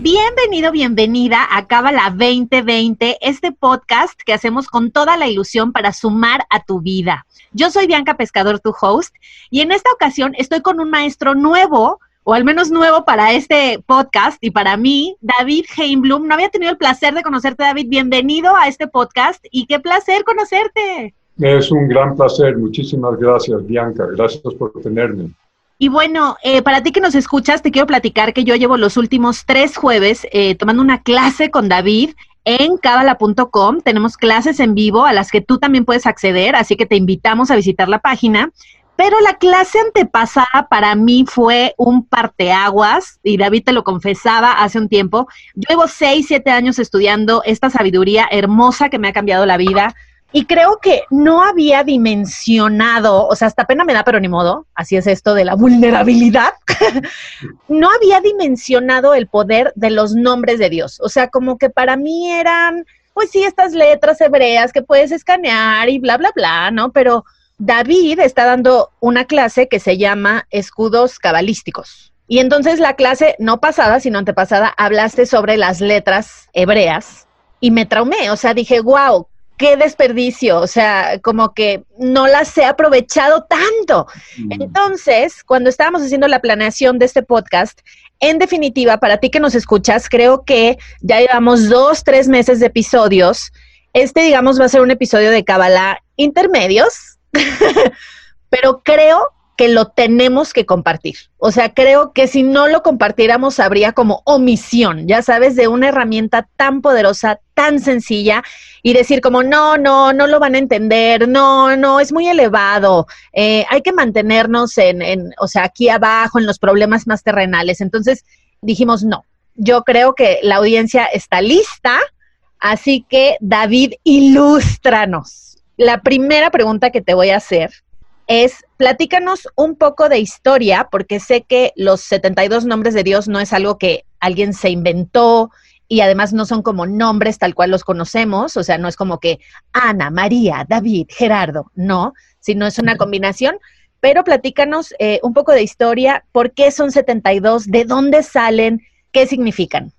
Bienvenido, bienvenida a Cábala 2020, este podcast que hacemos con toda la ilusión para sumar a tu vida. Yo soy Bianca Pescador, tu host, y en esta ocasión estoy con un maestro nuevo, o al menos nuevo para este podcast y para mí, David Heinblum. No había tenido el placer de conocerte, David. Bienvenido a este podcast y qué placer conocerte. Es un gran placer. Muchísimas gracias, Bianca. Gracias por tenerme. Y bueno, eh, para ti que nos escuchas, te quiero platicar que yo llevo los últimos tres jueves eh, tomando una clase con David en cabala.com. Tenemos clases en vivo a las que tú también puedes acceder, así que te invitamos a visitar la página. Pero la clase antepasada para mí fue un parteaguas, y David te lo confesaba hace un tiempo. Yo llevo seis, siete años estudiando esta sabiduría hermosa que me ha cambiado la vida y creo que no había dimensionado, o sea, hasta pena me da, pero ni modo, así es esto de la vulnerabilidad, no había dimensionado el poder de los nombres de Dios. O sea, como que para mí eran, pues sí, estas letras hebreas que puedes escanear y bla, bla, bla, ¿no? Pero David está dando una clase que se llama Escudos Cabalísticos. Y entonces la clase, no pasada, sino antepasada, hablaste sobre las letras hebreas y me traumé. O sea, dije, wow, qué desperdicio, o sea, como que no las he aprovechado tanto. Mm. Entonces, cuando estábamos haciendo la planeación de este podcast, en definitiva, para ti que nos escuchas, creo que ya llevamos dos, tres meses de episodios. Este, digamos, va a ser un episodio de Kabbalah intermedios, pero creo que lo tenemos que compartir. O sea, creo que si no lo compartiéramos habría como omisión, ya sabes, de una herramienta tan poderosa, tan sencilla, y decir como, no, no, no lo van a entender, no, no, es muy elevado, eh, hay que mantenernos en, en, o sea, aquí abajo, en los problemas más terrenales. Entonces dijimos, no, yo creo que la audiencia está lista, así que David, ilústranos. La primera pregunta que te voy a hacer es platícanos un poco de historia, porque sé que los 72 nombres de Dios no es algo que alguien se inventó y además no son como nombres tal cual los conocemos, o sea, no es como que Ana, María, David, Gerardo, no, sino es una combinación. Pero platícanos eh, un poco de historia, ¿por qué son 72? ¿De dónde salen? ¿Qué significan?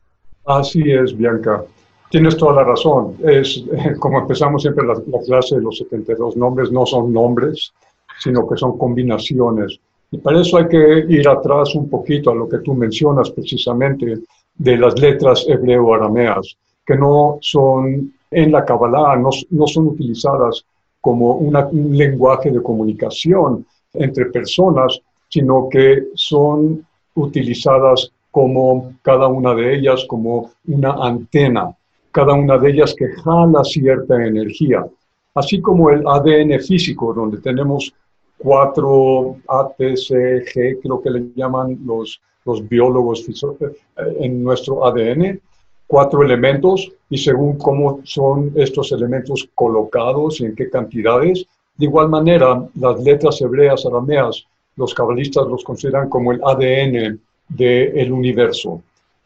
Así es, Bianca. Tienes toda la razón. Es como empezamos siempre la, la clase de los 72 nombres, no son nombres, sino que son combinaciones. Y para eso hay que ir atrás un poquito a lo que tú mencionas precisamente de las letras hebreo-arameas, que no son en la Kabbalah, no, no son utilizadas como un lenguaje de comunicación entre personas, sino que son utilizadas como cada una de ellas como una antena, cada una de ellas que jala cierta energía, así como el ADN físico, donde tenemos cuatro ATCG, creo que le llaman los, los biólogos eh, en nuestro ADN, cuatro elementos y según cómo son estos elementos colocados y en qué cantidades. De igual manera, las letras hebreas, arameas, los cabalistas los consideran como el ADN del universo.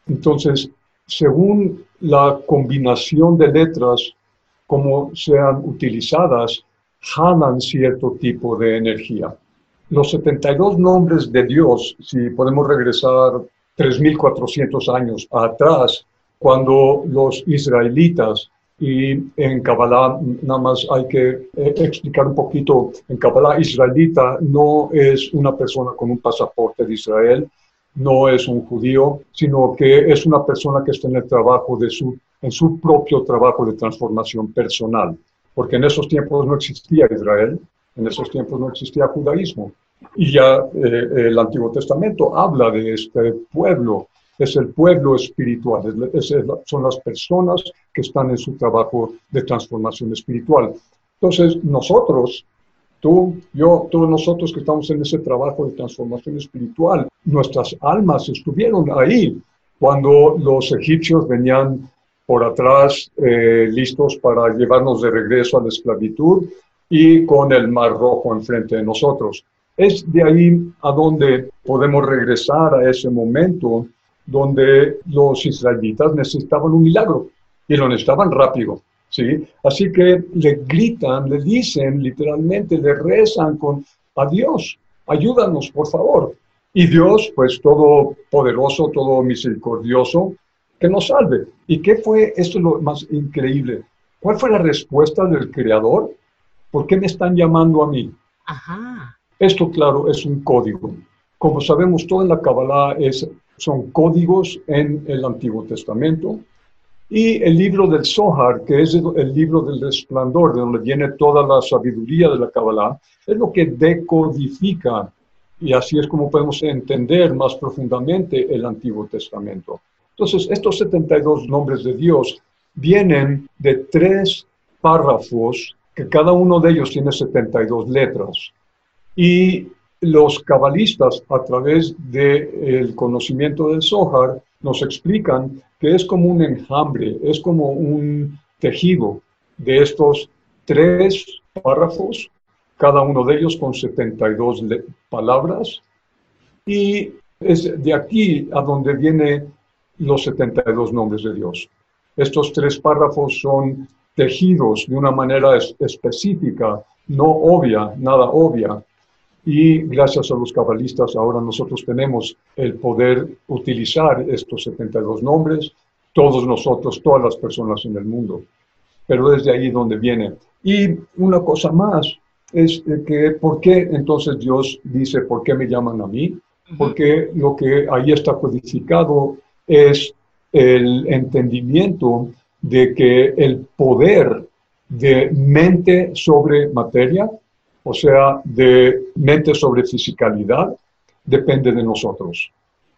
Entonces, según la combinación de letras, como sean utilizadas, jalan cierto tipo de energía. Los 72 nombres de Dios, si podemos regresar 3.400 años atrás, cuando los israelitas y en Kabbalah, nada más hay que eh, explicar un poquito, en Kabbalah israelita no es una persona con un pasaporte de Israel, no es un judío, sino que es una persona que está en el trabajo de su, en su propio trabajo de transformación personal porque en esos tiempos no existía Israel, en esos tiempos no existía judaísmo. Y ya eh, el Antiguo Testamento habla de este pueblo, es el pueblo espiritual, son las personas que están en su trabajo de transformación espiritual. Entonces, nosotros, tú, yo, todos nosotros que estamos en ese trabajo de transformación espiritual, nuestras almas estuvieron ahí cuando los egipcios venían por atrás, eh, listos para llevarnos de regreso a la esclavitud. y con el Mar Rojo enfrente de nosotros. Es de ahí a donde podemos regresar a ese momento donde los israelitas necesitaban un milagro y lo necesitaban rápido. ¿sí? Así que le gritan, le dicen literalmente, le rezan con a Dios, ayúdanos por favor. Y Dios, pues todo poderoso, todo misericordioso, que nos salve. ¿Y qué fue? Esto es lo más increíble. ¿Cuál fue la respuesta del Creador? ¿Por qué me están llamando a mí? Ajá. Esto, claro, es un código. Como sabemos, todo en la Kabbalah es, son códigos en el Antiguo Testamento. Y el libro del Zohar, que es el libro del resplandor, de donde viene toda la sabiduría de la Kabbalah, es lo que decodifica, y así es como podemos entender más profundamente el Antiguo Testamento. Entonces, estos 72 nombres de Dios vienen de tres párrafos, que cada uno de ellos tiene 72 letras. Y los cabalistas, a través del conocimiento del Zohar, nos explican que es como un enjambre, es como un tejido de estos tres párrafos, cada uno de ellos con 72 palabras, y es de aquí a donde vienen los 72 nombres de Dios. Estos tres párrafos son tejidos de una manera específica, no obvia, nada obvia, y gracias a los cabalistas ahora nosotros tenemos el poder utilizar estos 72 nombres, todos nosotros, todas las personas en el mundo. Pero desde ahí donde viene. Y una cosa más es que, ¿por qué entonces Dios dice, ¿por qué me llaman a mí? Porque lo que ahí está codificado es el entendimiento de que el poder de mente sobre materia o sea, de mente sobre fisicalidad, depende de nosotros.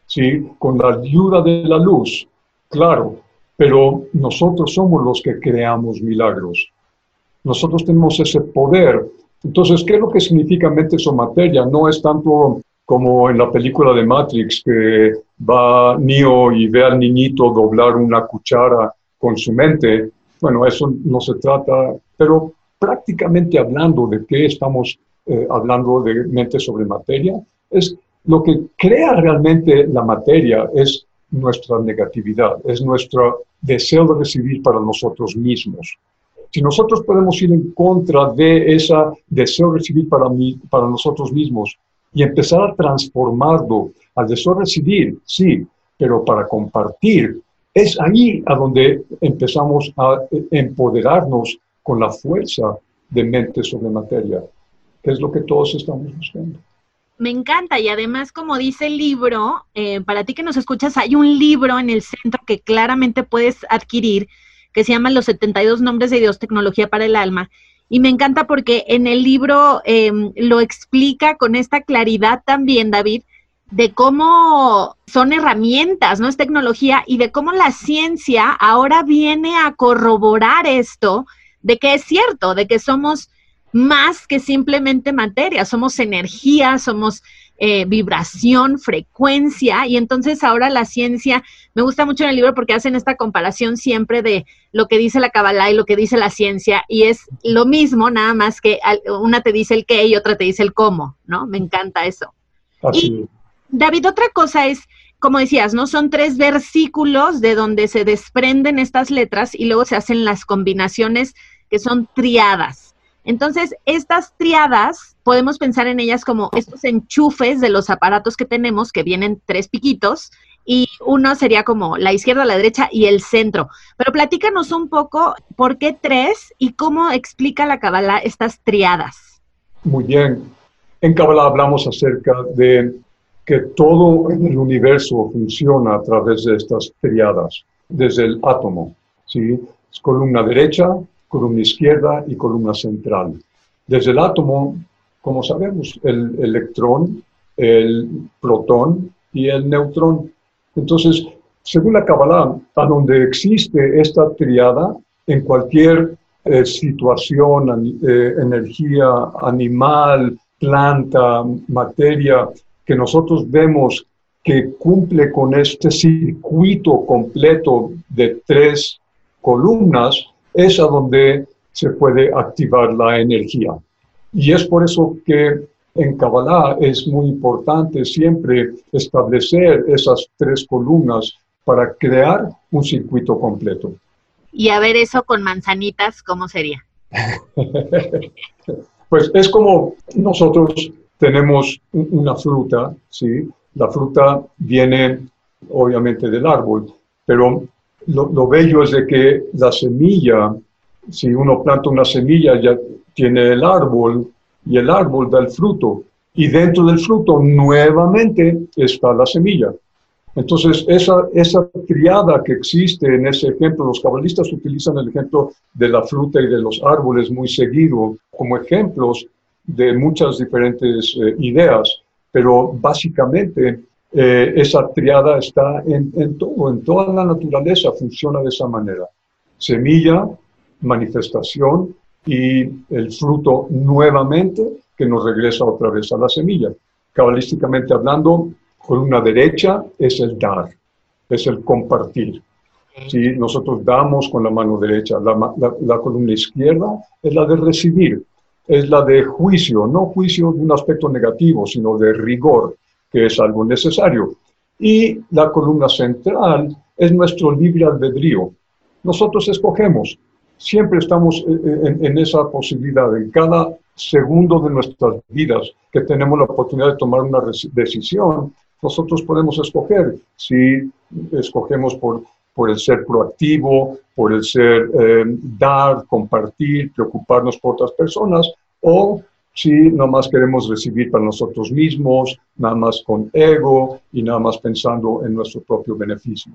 ¿sí? Con la ayuda de la luz, claro, pero nosotros somos los que creamos milagros. Nosotros tenemos ese poder. Entonces, ¿qué es lo que significa mente sobre materia? No es tanto como en la película de Matrix, que va Neo y ve al niñito doblar una cuchara con su mente. Bueno, eso no se trata, pero prácticamente hablando de qué estamos eh, hablando de mente sobre materia, es lo que crea realmente la materia es nuestra negatividad, es nuestro deseo de recibir para nosotros mismos. Si nosotros podemos ir en contra de ese deseo de recibir para, mí, para nosotros mismos y empezar a transformarlo al deseo de recibir, sí, pero para compartir, es ahí a donde empezamos a empoderarnos con la fuerza de mente sobre materia, que es lo que todos estamos buscando. Me encanta y además, como dice el libro, eh, para ti que nos escuchas, hay un libro en el centro que claramente puedes adquirir que se llama Los 72 Nombres de Dios, Tecnología para el Alma. Y me encanta porque en el libro em, lo explica con esta claridad también, David, de cómo son herramientas, no es tecnología, y de cómo la ciencia ahora viene a corroborar esto de que es cierto, de que somos más que simplemente materia, somos energía, somos eh, vibración, frecuencia, y entonces ahora la ciencia, me gusta mucho en el libro porque hacen esta comparación siempre de lo que dice la Kabbalah y lo que dice la ciencia, y es lo mismo, nada más que una te dice el qué y otra te dice el cómo, ¿no? Me encanta eso. Y, David, otra cosa es, como decías, ¿no? Son tres versículos de donde se desprenden estas letras y luego se hacen las combinaciones que son triadas. Entonces, estas triadas podemos pensar en ellas como estos enchufes de los aparatos que tenemos, que vienen tres piquitos, y uno sería como la izquierda, la derecha y el centro. Pero platícanos un poco por qué tres y cómo explica la Kabbalah estas triadas. Muy bien. En Kabbalah hablamos acerca de que todo el universo funciona a través de estas triadas, desde el átomo, ¿sí? Es columna derecha, columna izquierda y columna central. Desde el átomo, como sabemos, el electrón, el protón y el neutrón. Entonces, según la Kabbalah, a donde existe esta triada, en cualquier eh, situación, eh, energía animal, planta, materia, que nosotros vemos que cumple con este circuito completo de tres columnas, es a donde se puede activar la energía. Y es por eso que en Kabbalah es muy importante siempre establecer esas tres columnas para crear un circuito completo. Y a ver eso con manzanitas, ¿cómo sería? pues es como nosotros tenemos una fruta, ¿sí? La fruta viene obviamente del árbol, pero lo, bello es de que la semilla, si uno planta una semilla, ya tiene el árbol y el árbol da el fruto. Y dentro del fruto nuevamente está la semilla. Entonces, esa, esa triada que existe en ese ejemplo, los cabalistas utilizan el ejemplo de la fruta y de los árboles muy seguido como ejemplos de muchas diferentes eh, ideas, pero básicamente eh, esa triada está en, en todo, en toda la naturaleza funciona de esa manera. Semilla, manifestación y el fruto nuevamente que nos regresa otra vez a la semilla. Cabalísticamente hablando, columna derecha es el dar, es el compartir. Si nosotros damos con la mano derecha, la, columna izquierda es la de recibir, es la de juicio, no juicio de un aspecto negativo, sino de rigor, que es algo necesario. Y la columna central es nuestro libre albedrío. Nosotros escogemos, siempre estamos en, en esa posibilidad, en cada segundo de nuestras vidas que tenemos la oportunidad de tomar una decisión, nosotros podemos escoger si escogemos por, por el ser proactivo, por el ser eh, dar, compartir, preocuparnos por otras personas, o si nada más queremos recibir para nosotros mismos, nada más con ego y nada más pensando en nuestro propio beneficio.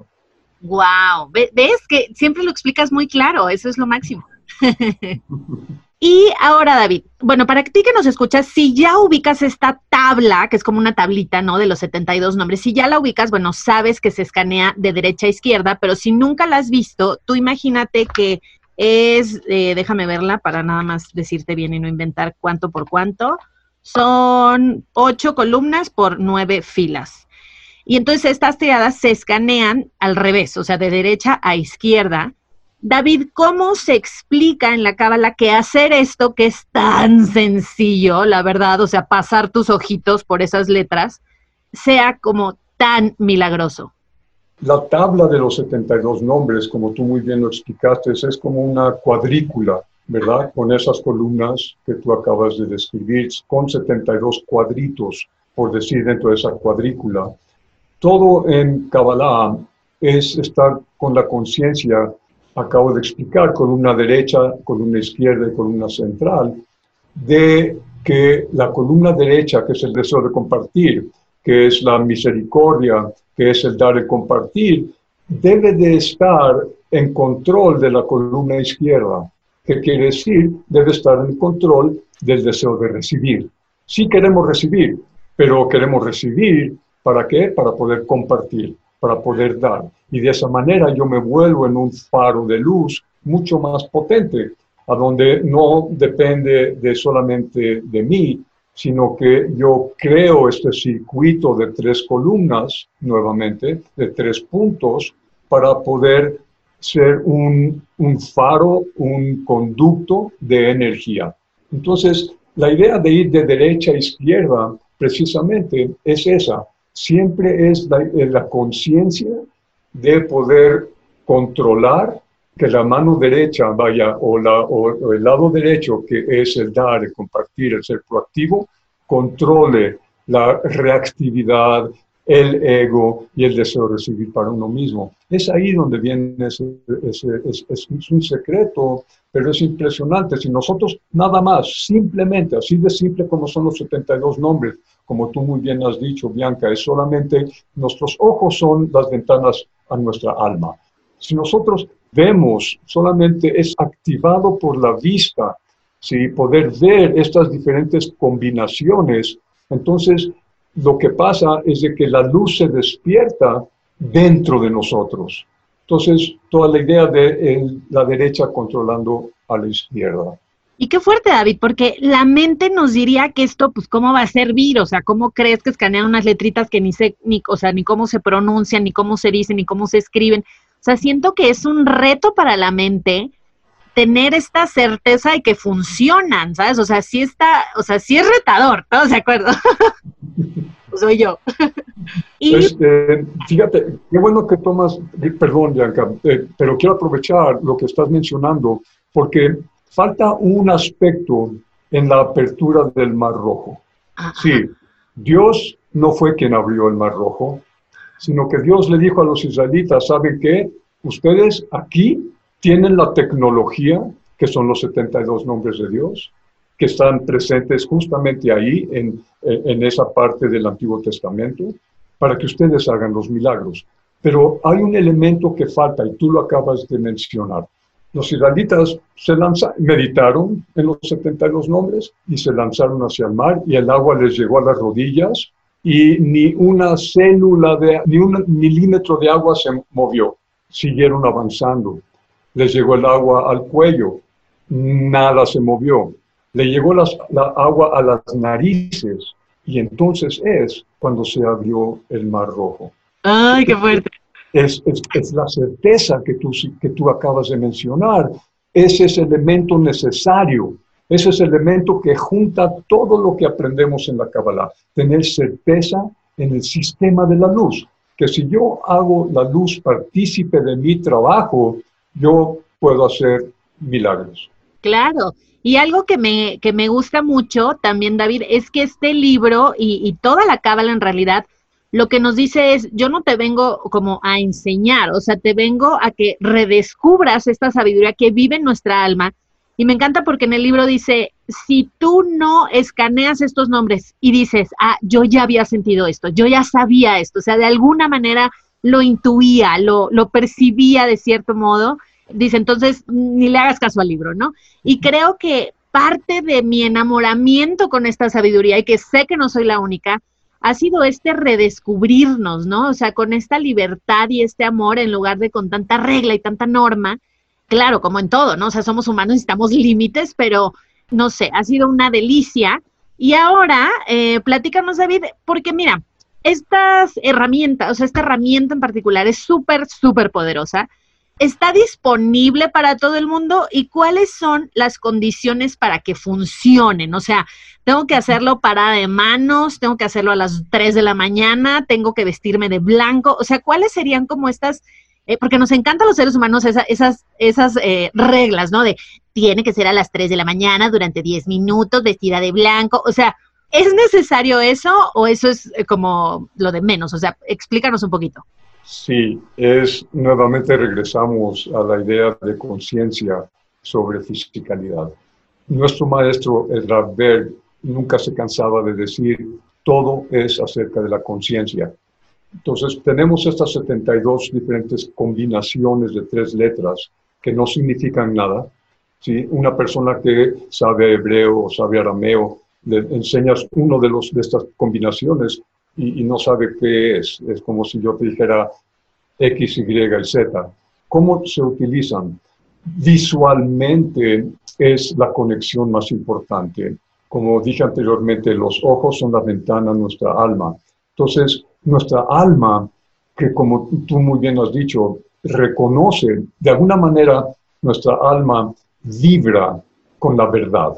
Wow, ves que siempre lo explicas muy claro, eso es lo máximo. Y ahora, David, bueno, para ti que nos escuchas, si ya ubicas esta tabla, que es como una tablita, ¿no? De los 72 nombres, si ya la ubicas, bueno, sabes que se escanea de derecha a izquierda, pero si nunca la has visto, tú imagínate que es, eh, déjame verla para nada más decirte bien y no inventar cuánto por cuánto, son ocho columnas por nueve filas. Y entonces estas tiradas se escanean al revés, o sea, de derecha a izquierda David, ¿cómo se explica en la cábala que hacer esto que es tan sencillo, la verdad, o sea, pasar tus ojitos por esas letras, sea como tan milagroso? La tabla de los 72 nombres, como tú muy bien lo explicaste, es como una cuadrícula, ¿verdad? Con esas columnas que tú acabas de describir, con 72 cuadritos, por decir, dentro de esa cuadrícula. Todo en Kabbalah es estar con la conciencia. Acabo de explicar, con una derecha, con una izquierda y con una central, de que la columna derecha, que es el deseo de compartir, que es la misericordia, que es el dar y compartir, debe de estar en control de la columna izquierda, que quiere decir debe estar en control del deseo de recibir. Sí queremos recibir, pero queremos recibir ¿para qué? Para poder compartir para poder dar. Y de esa manera yo me vuelvo en un faro de luz mucho más potente, a donde no depende de solamente de mí, sino que yo creo este circuito de tres columnas, nuevamente, de tres puntos, para poder ser un, un faro, un conducto de energía. Entonces, la idea de ir de derecha a izquierda precisamente es esa, siempre es eh, la, conciencia de poder controlar que la mano derecha vaya o, la, el lado derecho, que es el dar, el compartir, el ser proactivo, controle la reactividad, el ego y el deseo de recibir para uno mismo. Es ahí donde viene ese, es, un secreto, pero es impresionante. Si nosotros nada más, simplemente, así de simple como son los 72 nombres, como tú muy bien has dicho, Bianca, es solamente nuestros ojos son las ventanas a nuestra alma. Si nosotros vemos, solamente es activado por la vista, si poder ver estas diferentes combinaciones, entonces lo que pasa es de que la luz se despierta dentro de nosotros. Entonces, toda la idea de la derecha controlando a la izquierda. Y qué fuerte, David, porque la mente nos diría que esto, pues, ¿cómo va a servir? O sea, ¿cómo crees que escanean unas letritas que ni sé, ni, o sea, ni cómo se pronuncian, ni cómo se dicen, ni cómo se escriben? O sea, siento que es un reto para la mente tener esta certeza de que funcionan, ¿sabes? O sea, sí está, o sea, sí es retador, ¿todos de acuerdo? Soy yo. y... Este, fíjate, qué bueno que tomas, perdón, Bianca, eh, pero quiero aprovechar lo que estás mencionando, porque falta un aspecto en la apertura del Mar Rojo. Sí, Dios no fue quien abrió el Mar Rojo, sino que Dios le dijo a los israelitas, ¿saben qué? Ustedes aquí tienen la tecnología, que son los 72 nombres de Dios, que están presentes justamente ahí en, en esa parte del Antiguo Testamento, para que ustedes hagan los milagros. Pero hay un elemento que falta y tú lo acabas de mencionar. Los israelitas se lanzaron, meditaron en los 72 nombres y se lanzaron hacia el mar y el agua les llegó a las rodillas y ni una célula, de, ni un milímetro de agua se movió. Siguieron avanzando. Les llegó el agua al cuello, nada se movió. Le llegó la agua a las narices y entonces es cuando se abrió el mar rojo. ¡Ay, qué fuerte! Es, es, la certeza que tú, que tú acabas de mencionar. Ese es el elemento necesario. Ese es el elemento que junta todo lo que aprendemos en la Kabbalah. Tener certeza en el sistema de la luz. Que si yo hago la luz partícipe de mi trabajo, yo puedo hacer milagros. Claro. Y algo que me, que me gusta mucho también, David, es que este libro y, y toda la Cábala en realidad lo que nos dice es, yo no te vengo como a enseñar, o sea, te vengo a que redescubras esta sabiduría que vive en nuestra alma. Y me encanta porque en el libro dice, si tú no escaneas estos nombres y dices, ah, yo ya había sentido esto, yo ya sabía esto, o sea, de alguna manera lo intuía, lo, lo percibía de cierto modo, dice, entonces ni le hagas caso al libro, ¿no? Y creo que parte de mi enamoramiento con esta sabiduría, y que sé que no soy la única, ha sido este redescubrirnos, ¿no? O sea, con esta libertad y este amor en lugar de con tanta regla y tanta norma. Claro, como en todo, ¿no? O sea, somos humanos y estamos límites, pero no sé, ha sido una delicia. Y ahora, eh, platícanos, David, porque mira, estas herramientas, o sea, esta herramienta en particular es súper, súper poderosa está disponible para todo el mundo y cuáles son las condiciones para que funcionen. O sea, tengo que hacerlo parada de manos, tengo que hacerlo a las 3 de la mañana, tengo que vestirme de blanco. O sea, ¿cuáles serían como estas? Eh, porque nos encantan los seres humanos esas, esas eh, reglas, ¿no? De tiene que ser a las 3 de la mañana durante 10 minutos, vestida de blanco. O sea, ¿es necesario eso o eso es eh, como lo de menos? O sea, explícanos un poquito. Sí, es nuevamente regresamos a la idea de conciencia sobre fisicalidad. Nuestro maestro Edgar Berg nunca se cansaba de decir todo es acerca de la conciencia. Entonces tenemos estas 72 diferentes combinaciones de tres letras que no significan nada. ¿sí? Una persona que sabe hebreo o sabe arameo, le enseñas uno de, los, de estas combinaciones y, no sabe qué es. Es como si yo te dijera X, Y y Z. ¿Cómo se utilizan? Visualmente es la conexión más importante. Como dije anteriormente, los ojos son la ventana a nuestra alma. Entonces, nuestra alma, que como tú muy bien has dicho, reconoce, de alguna manera, nuestra alma vibra con la verdad.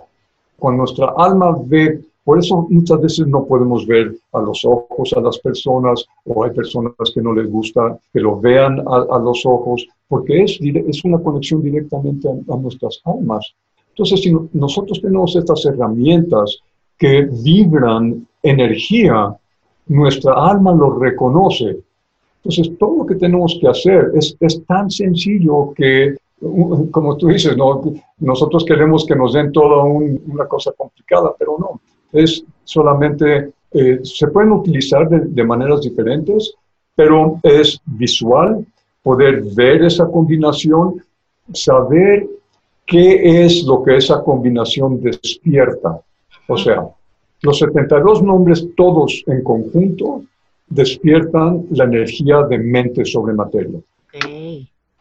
Cuando nuestra alma ve por eso muchas veces no podemos ver a los ojos a las personas o hay personas que no les gusta que lo vean a, los ojos, porque es, es una conexión directamente a, nuestras almas. Entonces, si nosotros tenemos estas herramientas que vibran energía, nuestra alma lo reconoce. Entonces, todo lo que tenemos que hacer es, es tan sencillo que como tú dices, ¿no? nosotros queremos que nos den toda una cosa complicada, pero no es solamente, eh, se pueden utilizar de, maneras diferentes, pero es visual, poder ver esa combinación, saber qué es lo que esa combinación despierta. O sea, los 72 nombres todos en conjunto despiertan la energía de mente sobre materia.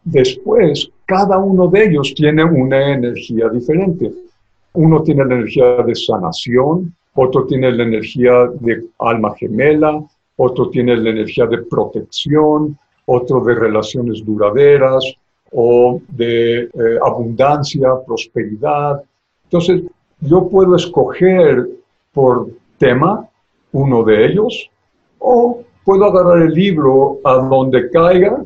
Después, cada uno de ellos tiene una energía diferente. Uno tiene la energía de sanación, otro tiene la energía de alma gemela, otro tiene la energía de protección, otro de relaciones duraderas, o de eh, abundancia, prosperidad. Entonces, yo puedo escoger por tema uno de ellos o puedo agarrar el libro a donde caiga,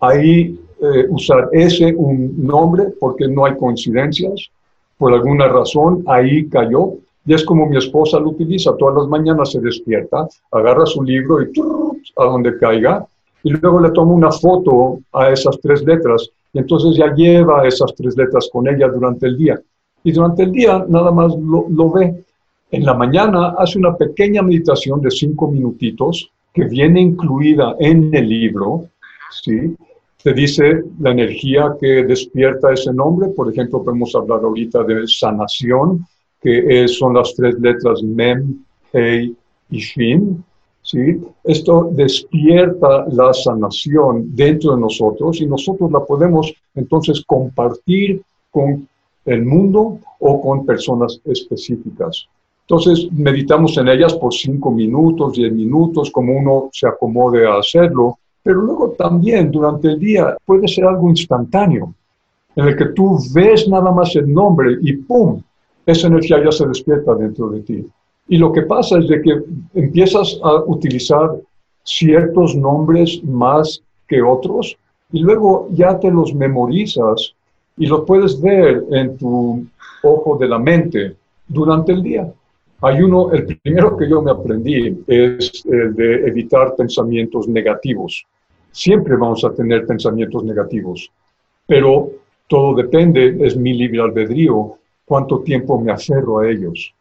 ahí eh, usar ese un nombre porque no hay coincidencias, por alguna razón ahí cayó. Y es como mi esposa lo utiliza, todas las mañanas se despierta, agarra su libro y a donde caiga, y luego le toma una foto a esas tres letras, y entonces ya lleva esas tres letras con ella durante el día. Y durante el día nada más lo, lo ve. En la mañana hace una pequeña meditación de cinco minutitos que viene incluida en el libro, ¿sí? Te dice la energía que despierta ese nombre. Por ejemplo, podemos hablar ahorita de sanación, que son las tres letras Mem, Hei y Shin. ¿sí? Esto despierta la sanación dentro de nosotros y nosotros la podemos entonces compartir con el mundo o con personas específicas. Entonces, meditamos en ellas por cinco minutos, diez minutos, como uno se acomode a hacerlo, pero luego también durante el día puede ser algo instantáneo, en el que tú ves nada más el nombre y ¡pum! Esa energía ya se despierta dentro de ti. Y lo que pasa es de que empiezas a utilizar ciertos nombres más que otros y luego ya te los memorizas y los puedes ver en tu ojo de la mente durante el día. Hay uno, el primero que yo me aprendí es el de evitar pensamientos negativos. Siempre vamos a tener pensamientos negativos, pero todo depende, es mi libre albedrío, cuánto tiempo me aferro a ellos.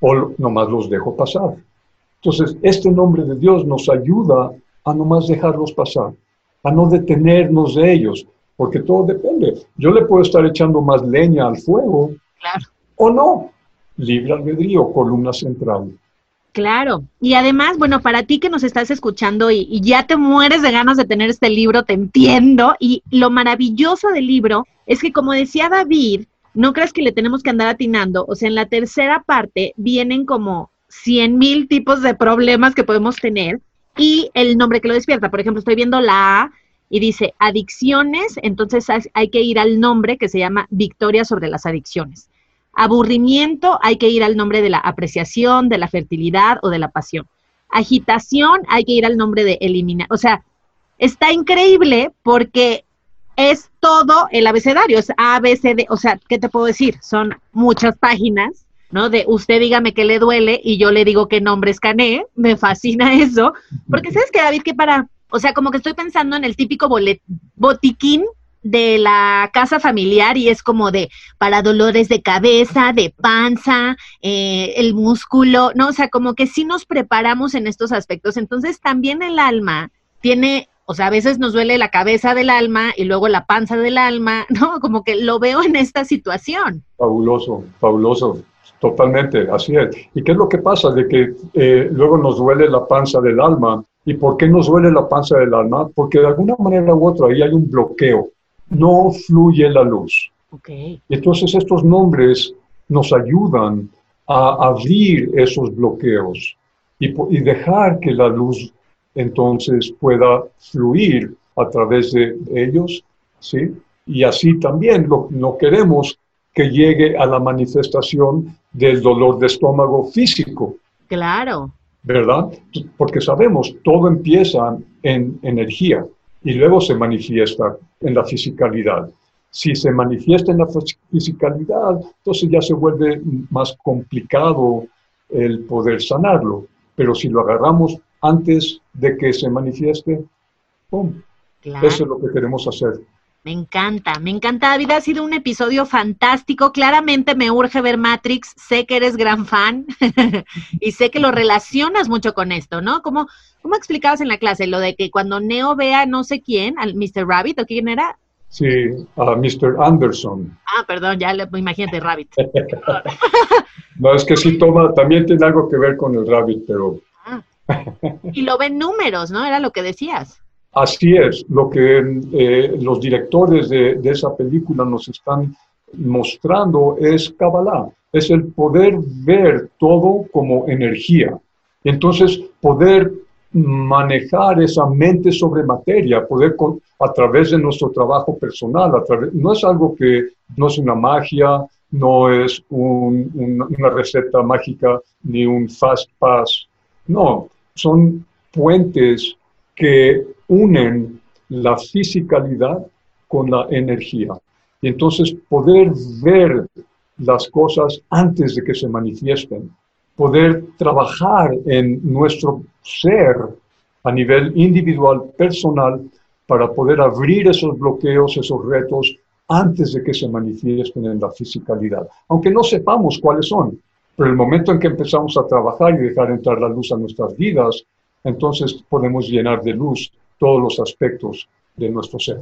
O nomás los dejo pasar. Entonces, este nombre de Dios nos ayuda a nomás dejarlos pasar, a no detenernos de ellos, porque todo depende. Yo le puedo estar echando más leña al fuego claro. o no libre albedrío, columna central. Claro, y además, bueno, para ti que nos estás escuchando y, ya te mueres de ganas de tener este libro, te entiendo, y lo maravilloso del libro es que como decía David, no crees que le tenemos que andar atinando, o sea, en la tercera parte vienen como cien mil tipos de problemas que podemos tener y el nombre que lo despierta, por ejemplo, estoy viendo la A y dice adicciones, entonces hay que ir al nombre que se llama Victoria sobre las adicciones. Aburrimiento, hay que ir al nombre de la apreciación, de la fertilidad o de la pasión. Agitación, hay que ir al nombre de eliminar. O sea, está increíble porque es todo el abecedario, es A, B, C, D. O sea, ¿qué te puedo decir? Son muchas páginas, ¿no? De usted dígame que le duele y yo le digo qué nombre escaneé. Me fascina eso. Porque, ¿sabes qué, David? Que para, o sea, como que estoy pensando en el típico botiquín de la casa familiar y es como de para dolores de cabeza, de panza, eh, el músculo, ¿no? O sea, como que sí nos preparamos en estos aspectos. Entonces también el alma tiene, o sea, a veces nos duele la cabeza del alma y luego la panza del alma, ¿no? Como que lo veo en esta situación. Fabuloso, fabuloso. Totalmente, así es. ¿Y qué es lo que pasa? De que eh, luego nos duele la panza del alma. ¿Y por qué nos duele la panza del alma? Porque de alguna manera u otra ahí hay un bloqueo no fluye la luz. Entonces estos nombres nos ayudan a abrir esos bloqueos y, dejar que la luz entonces pueda fluir a través de ellos, ¿sí? Y así también no queremos que llegue a la manifestación del dolor de estómago físico. Claro. ¿Verdad? Porque sabemos, todo empieza en energía y luego se manifiesta en la fisicalidad. Si se manifiesta en la fisicalidad, entonces ya se vuelve más complicado el poder sanarlo. Pero si lo agarramos antes de que se manifieste, ¡pum! Eso es lo que queremos hacer. Me encanta, me encanta, David. Ha sido un episodio fantástico. Claramente me urge ver Matrix. Sé que eres gran fan y sé que lo relacionas mucho con esto, ¿no? ¿Cómo, ¿Cómo explicabas en la clase lo de que cuando Neo vea no sé quién, al Mr. Rabbit o quién era? Sí, a Mr. Anderson. Ah, perdón, ya le, imagínate, Rabbit. no, es que sí toma, también tiene algo que ver con el Rabbit, pero... Ah. Y lo ven números, ¿no? Era lo que decías. Así es, lo que eh, los directores de, esa película nos están mostrando es Kabbalah, es el poder ver todo como energía. Entonces poder manejar esa mente sobre materia, poder a través de nuestro trabajo personal, a través, no es algo que no es una magia, no es una receta mágica ni un fast pass, no, son puentes que unen la fisicalidad con la energía. Y entonces poder ver las cosas antes de que se manifiesten, poder trabajar en nuestro ser a nivel individual, personal, para poder abrir esos bloqueos, esos retos, antes de que se manifiesten en la fisicalidad, aunque no sepamos cuáles son. Pero el momento en que empezamos a trabajar y dejar entrar la luz a nuestras vidas, entonces podemos llenar de luz todos los aspectos de nuestro ser.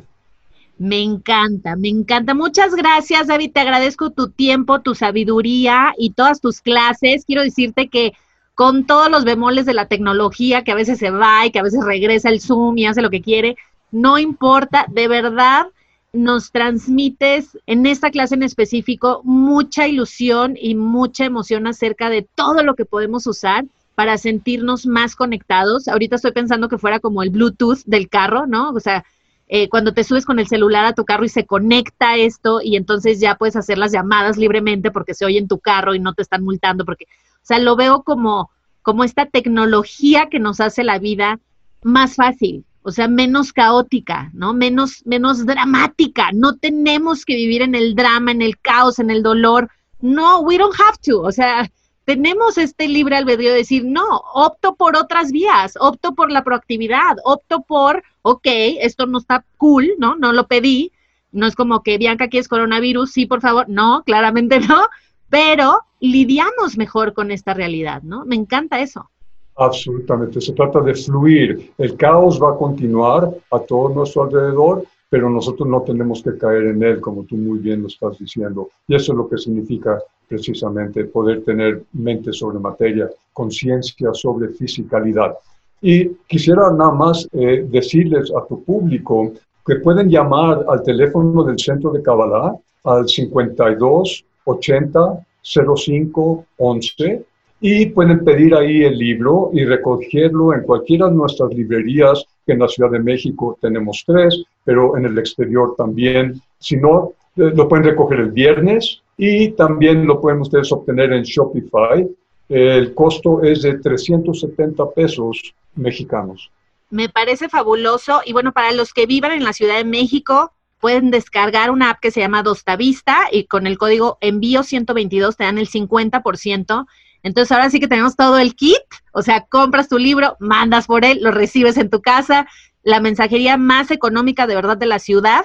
Me encanta, me encanta. Muchas gracias, David. Te agradezco tu tiempo, tu sabiduría y todas tus clases. Quiero decirte que con todos los bemoles de la tecnología, que a veces se va y que a veces regresa el Zoom y hace lo que quiere, no importa, de verdad nos transmites en esta clase en específico mucha ilusión y mucha emoción acerca de todo lo que podemos usar para sentirnos más conectados. Ahorita estoy pensando que fuera como el Bluetooth del carro, ¿no? O sea, eh, cuando te subes con el celular a tu carro y se conecta esto y entonces ya puedes hacer las llamadas libremente porque se oye en tu carro y no te están multando, porque, o sea, lo veo como, como esta tecnología que nos hace la vida más fácil, o sea, menos caótica, ¿no? Menos, menos dramática. No tenemos que vivir en el drama, en el caos, en el dolor. No, we don't have to. O sea, tenemos este libre albedrío de decir, no, opto por otras vías, opto por la proactividad, opto por, ok, esto no está cool, ¿no? No lo pedí, no es como que Bianca, es coronavirus? Sí, por favor, no, claramente no, pero lidiamos mejor con esta realidad, ¿no? Me encanta eso. Absolutamente, se trata de fluir. El caos va a continuar a todo nuestro alrededor, pero nosotros no tenemos que caer en él, como tú muy bien lo estás diciendo. Y eso es lo que significa precisamente poder tener mente sobre materia, conciencia sobre fisicalidad. Y quisiera nada más eh, decirles a tu público que pueden llamar al teléfono del Centro de Kabbalah al 52 80 05 11 y pueden pedir ahí el libro y recogerlo en cualquiera de nuestras librerías, que en la Ciudad de México tenemos tres, pero en el exterior también. Si no, lo pueden recoger el viernes y también lo pueden ustedes obtener en Shopify. El costo es de 370 pesos mexicanos. Me parece fabuloso y bueno, para los que vivan en la Ciudad de México, pueden descargar una app que se llama Dostavista y con el código envío 122 te dan el 50%. Entonces ahora sí que tenemos todo el kit, o sea, compras tu libro, mandas por él, lo recibes en tu casa, la mensajería más económica de verdad de la ciudad.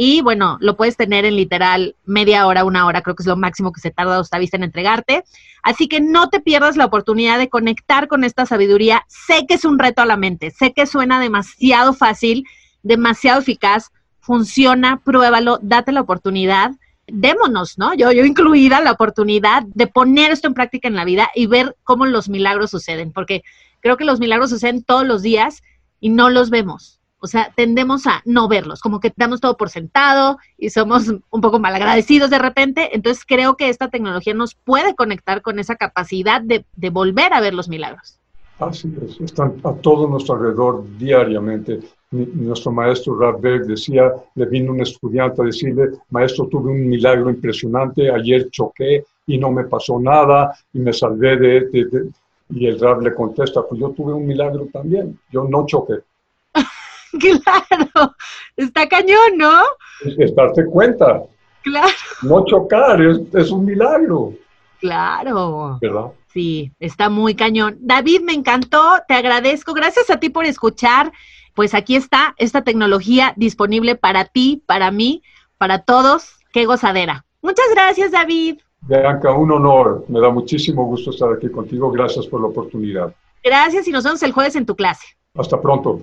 Y bueno, lo puedes tener en literal media hora, una hora, creo que es lo máximo que se tarda Dostavista en entregarte. Así que no te pierdas la oportunidad de conectar con esta sabiduría. Sé que es un reto a la mente, sé que suena demasiado fácil, demasiado eficaz, funciona, pruébalo, date la oportunidad démonos, ¿no? Yo, yo incluida la oportunidad de poner esto en práctica en la vida y ver cómo los milagros suceden, porque creo que los milagros suceden todos los días y no los vemos. O sea, tendemos a no verlos, como que damos todo por sentado y somos un poco malagradecidos de repente. Entonces creo que esta tecnología nos puede conectar con esa capacidad de, volver a ver los milagros. Así es, están a todo nuestro alrededor diariamente nuestro maestro Radberg decía, le vino un estudiante a decirle, maestro, tuve un milagro impresionante, ayer choqué y no me pasó nada y me salvé de... y el Rab le contesta, pues yo tuve un milagro también, yo no choqué. claro, está cañón, ¿no? Es, darte cuenta. Claro. No chocar, es, es un milagro. Claro. ¿Verdad? Sí, está muy cañón. David, me encantó, te agradezco. Gracias a ti por escuchar pues aquí está esta tecnología disponible para ti, para mí, para todos. Qué gozadera. Muchas gracias, David. Bianca, un honor. Me da muchísimo gusto estar aquí contigo. Gracias por la oportunidad. Gracias y nos vemos el jueves en tu clase. Hasta pronto.